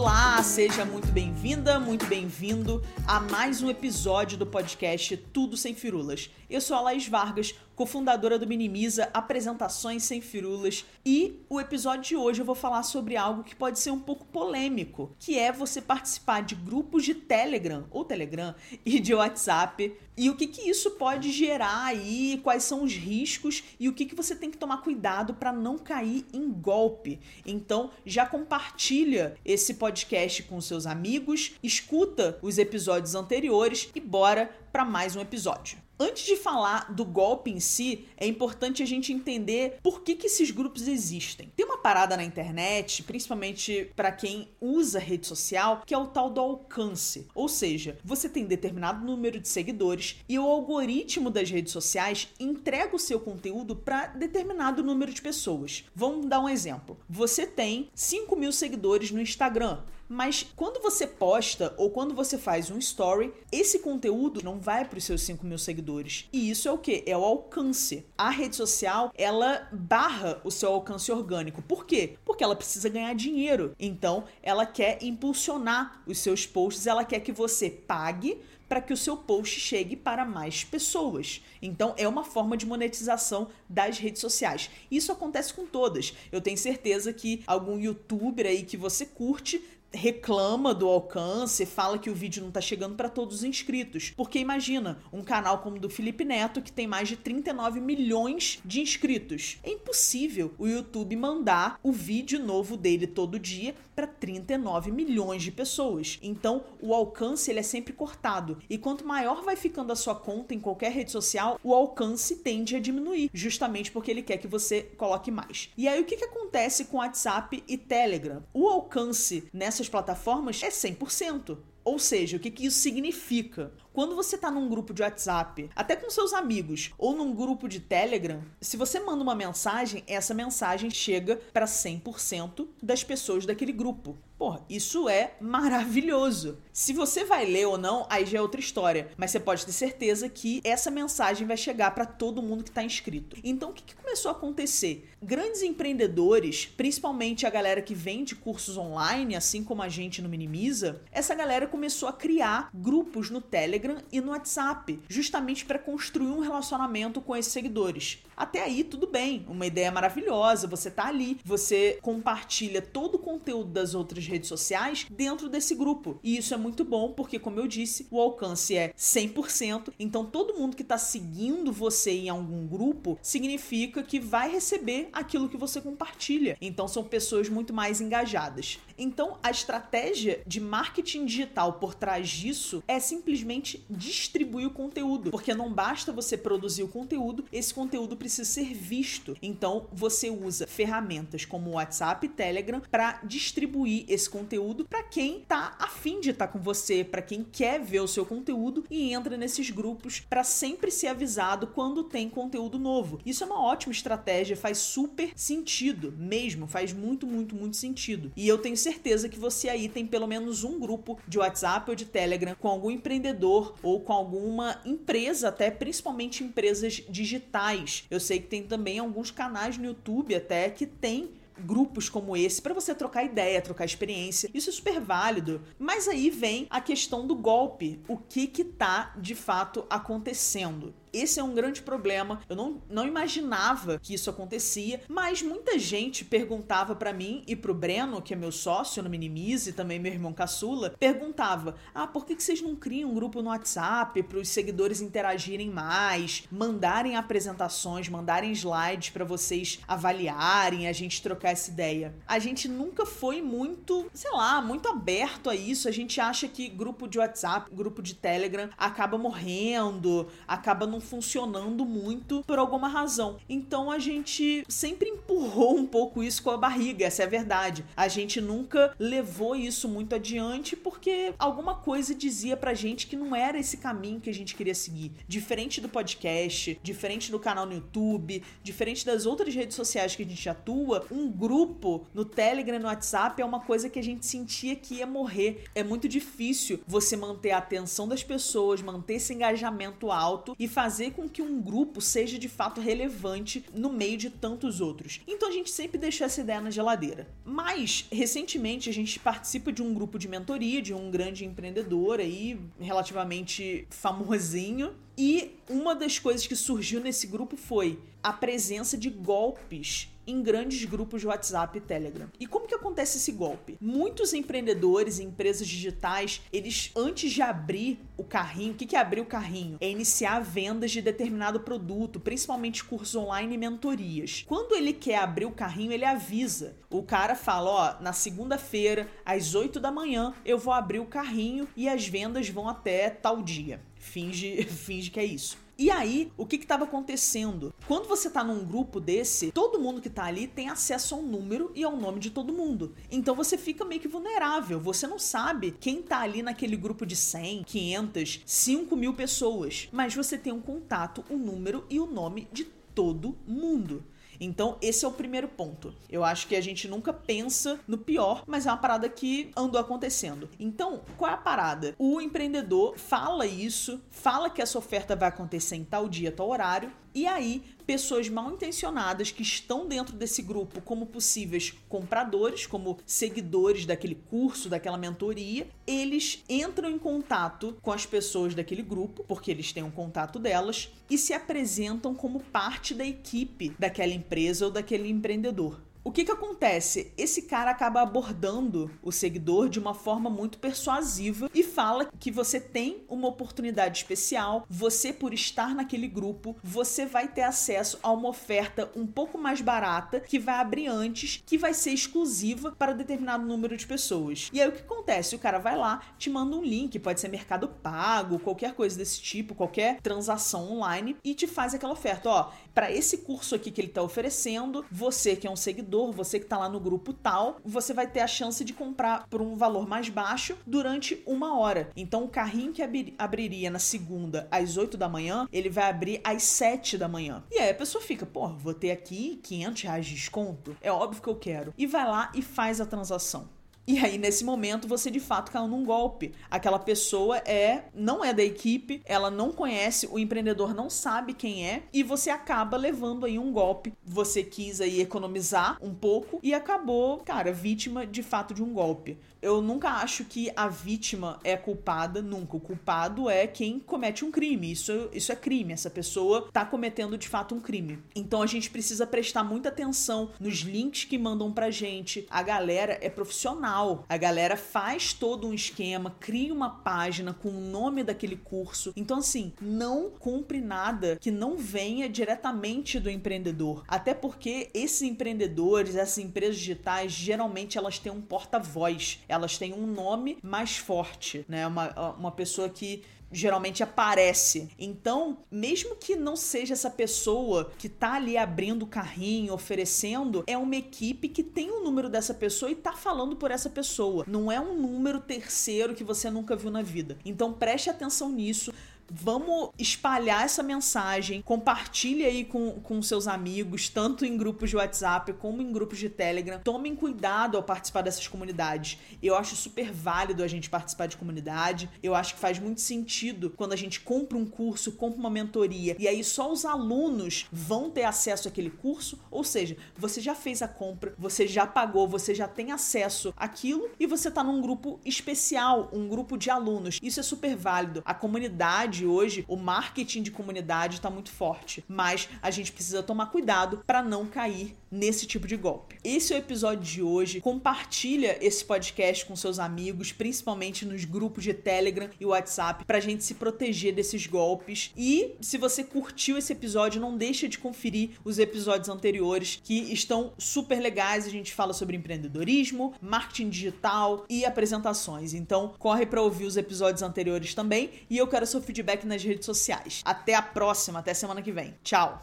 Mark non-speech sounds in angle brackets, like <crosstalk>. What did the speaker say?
Olá, seja muito bem-vinda, muito bem-vindo a mais um episódio do podcast Tudo Sem Firulas. Eu sou a Laís Vargas, cofundadora do Minimiza Apresentações Sem Firulas, e o episódio de hoje eu vou falar sobre algo que pode ser um pouco polêmico, que é você participar de grupos de Telegram ou Telegram <laughs> e de WhatsApp e o que, que isso pode gerar aí, quais são os riscos e o que, que você tem que tomar cuidado para não cair em golpe. Então, já compartilha esse podcast com seus amigos, escuta os episódios anteriores e bora para mais um episódio. Antes de falar do golpe em si, é importante a gente entender por que, que esses grupos existem. Tem uma parada na internet, principalmente para quem usa rede social, que é o tal do alcance. Ou seja, você tem determinado número de seguidores e o algoritmo das redes sociais entrega o seu conteúdo para determinado número de pessoas. Vamos dar um exemplo. Você tem 5 mil seguidores no Instagram. Mas quando você posta ou quando você faz um story, esse conteúdo não vai para os seus 5 mil seguidores. E isso é o que? É o alcance. A rede social, ela barra o seu alcance orgânico. Por quê? Porque ela precisa ganhar dinheiro. Então, ela quer impulsionar os seus posts, ela quer que você pague para que o seu post chegue para mais pessoas. Então é uma forma de monetização das redes sociais. Isso acontece com todas. Eu tenho certeza que algum youtuber aí que você curte reclama do alcance, fala que o vídeo não tá chegando para todos os inscritos. Porque imagina, um canal como o do Felipe Neto, que tem mais de 39 milhões de inscritos. É impossível o YouTube mandar o vídeo novo dele todo dia para 39 milhões de pessoas. Então, o alcance ele é sempre cortado. E quanto maior vai ficando a sua conta em qualquer rede social, o alcance tende a diminuir, justamente porque ele quer que você coloque mais. E aí o que, que acontece com WhatsApp e Telegram? O alcance nessa essas plataformas é 100%. Ou seja, o que, que isso significa? Quando você está num grupo de WhatsApp, até com seus amigos, ou num grupo de Telegram, se você manda uma mensagem, essa mensagem chega para 100% das pessoas daquele grupo. Porra, isso é maravilhoso. Se você vai ler ou não, aí já é outra história. Mas você pode ter certeza que essa mensagem vai chegar para todo mundo que está inscrito. Então, o que, que começou a acontecer? Grandes empreendedores, principalmente a galera que vende cursos online, assim como a gente no Minimiza, essa galera começou a criar grupos no Telegram e no WhatsApp, justamente para construir um relacionamento com esses seguidores. Até aí, tudo bem, uma ideia maravilhosa. Você tá ali, você compartilha todo o conteúdo das outras redes sociais dentro desse grupo. E isso é muito bom porque, como eu disse, o alcance é 100%. Então, todo mundo que está seguindo você em algum grupo significa que vai receber aquilo que você compartilha. Então, são pessoas muito mais engajadas. Então, a estratégia de marketing digital por trás disso é simplesmente distribuir o conteúdo, porque não basta você produzir o conteúdo, esse conteúdo precisa ser visto. Então, você usa ferramentas como o WhatsApp e Telegram para distribuir esse conteúdo para quem tá afim de estar tá com você, para quem quer ver o seu conteúdo e entra nesses grupos para sempre ser avisado quando tem conteúdo novo. Isso é uma ótima estratégia, faz super sentido, mesmo, faz muito, muito, muito sentido. E eu tenho certeza que você aí tem pelo menos um grupo de WhatsApp ou de Telegram com algum empreendedor ou com alguma empresa, até principalmente empresas digitais. Eu sei que tem também alguns canais no YouTube até que tem grupos como esse para você trocar ideia, trocar experiência. Isso é super válido. Mas aí vem a questão do golpe. O que que tá de fato acontecendo? Esse é um grande problema. Eu não, não imaginava que isso acontecia, mas muita gente perguntava para mim e pro Breno, que é meu sócio no Minimize, também meu irmão caçula, perguntava: "Ah, por que, que vocês não criam um grupo no WhatsApp para os seguidores interagirem mais, mandarem apresentações, mandarem slides para vocês avaliarem, a gente trocar essa ideia?" A gente nunca foi muito, sei lá, muito aberto a isso. A gente acha que grupo de WhatsApp, grupo de Telegram acaba morrendo, acaba não funcionando muito por alguma razão. Então a gente sempre empurrou um pouco isso com a barriga, essa é a verdade. A gente nunca levou isso muito adiante porque alguma coisa dizia pra gente que não era esse caminho que a gente queria seguir. Diferente do podcast, diferente do canal no YouTube, diferente das outras redes sociais que a gente atua, um grupo no Telegram, no WhatsApp é uma coisa que a gente sentia que ia morrer. É muito difícil você manter a atenção das pessoas, manter esse engajamento alto e fazer fazer com que um grupo seja de fato relevante no meio de tantos outros. Então a gente sempre deixou essa ideia na geladeira. Mas, recentemente, a gente participa de um grupo de mentoria de um grande empreendedor aí, relativamente famosinho. E uma das coisas que surgiu nesse grupo foi a presença de golpes em grandes grupos de WhatsApp e Telegram. E como que acontece esse golpe? Muitos empreendedores e empresas digitais, eles antes de abrir o carrinho, o que, que é abrir o carrinho? É iniciar vendas de determinado produto, principalmente cursos online e mentorias. Quando ele quer abrir o carrinho, ele avisa. O cara fala: ó, na segunda-feira, às 8 da manhã, eu vou abrir o carrinho e as vendas vão até tal dia. Finge, <laughs> finge que é isso. E aí, o que estava acontecendo? Quando você tá num grupo desse, todo mundo que tá ali tem acesso a um número e ao nome de todo mundo. Então você fica meio que vulnerável. Você não sabe quem tá ali naquele grupo de 100, 500, 5 mil pessoas. Mas você tem um contato, o um número e o nome de todo mundo. Então, esse é o primeiro ponto. Eu acho que a gente nunca pensa no pior, mas é uma parada que andou acontecendo. Então, qual é a parada? O empreendedor fala isso, fala que essa oferta vai acontecer em tal dia, tal horário, e aí, pessoas mal intencionadas que estão dentro desse grupo como possíveis compradores, como seguidores daquele curso, daquela mentoria, eles entram em contato com as pessoas daquele grupo, porque eles têm um contato delas, e se apresentam como parte da equipe daquela empresa ou daquele empreendedor. O que que acontece? Esse cara acaba abordando o seguidor de uma forma muito persuasiva e fala que você tem uma oportunidade especial, você por estar naquele grupo, você vai ter acesso a uma oferta um pouco mais barata que vai abrir antes, que vai ser exclusiva para determinado número de pessoas. E aí o que acontece? O cara vai lá, te manda um link, pode ser Mercado Pago, qualquer coisa desse tipo, qualquer transação online e te faz aquela oferta, ó, para esse curso aqui que ele está oferecendo, você que é um seguidor seguidor, você que está lá no grupo tal, você vai ter a chance de comprar por um valor mais baixo durante uma hora. Então, o carrinho que abriria na segunda às 8 da manhã, ele vai abrir às 7 da manhã. E aí a pessoa fica, pô, vou ter aqui 500 reais de desconto? É óbvio que eu quero. E vai lá e faz a transação. E aí, nesse momento, você de fato caiu num golpe. Aquela pessoa é não é da equipe, ela não conhece, o empreendedor não sabe quem é, e você acaba levando aí um golpe. Você quis aí economizar um pouco e acabou, cara, vítima de fato de um golpe eu nunca acho que a vítima é culpada, nunca. O culpado é quem comete um crime. Isso, isso é crime. Essa pessoa tá cometendo de fato um crime. Então a gente precisa prestar muita atenção nos links que mandam pra gente. A galera é profissional. A galera faz todo um esquema, cria uma página com o nome daquele curso. Então, assim, não compre nada que não venha diretamente do empreendedor. Até porque esses empreendedores, essas empresas digitais, geralmente elas têm um porta-voz elas têm um nome mais forte, né? Uma, uma pessoa que geralmente aparece. Então, mesmo que não seja essa pessoa que tá ali abrindo o carrinho, oferecendo, é uma equipe que tem o um número dessa pessoa e tá falando por essa pessoa. Não é um número terceiro que você nunca viu na vida. Então, preste atenção nisso. Vamos espalhar essa mensagem, compartilhe aí com, com seus amigos, tanto em grupos de WhatsApp como em grupos de Telegram. Tomem cuidado ao participar dessas comunidades. Eu acho super válido a gente participar de comunidade. Eu acho que faz muito sentido quando a gente compra um curso, compra uma mentoria e aí só os alunos vão ter acesso àquele curso. Ou seja, você já fez a compra, você já pagou, você já tem acesso àquilo e você está num grupo especial, um grupo de alunos. Isso é super válido. A comunidade comunidade hoje, o marketing de comunidade está muito forte, mas a gente precisa tomar cuidado para não cair nesse tipo de golpe. Esse é o episódio de hoje. Compartilha esse podcast com seus amigos, principalmente nos grupos de Telegram e WhatsApp, pra gente se proteger desses golpes. E se você curtiu esse episódio, não deixa de conferir os episódios anteriores que estão super legais. A gente fala sobre empreendedorismo, marketing digital e apresentações. Então, corre para ouvir os episódios anteriores também e eu quero seu feedback nas redes sociais. Até a próxima, até semana que vem. Tchau.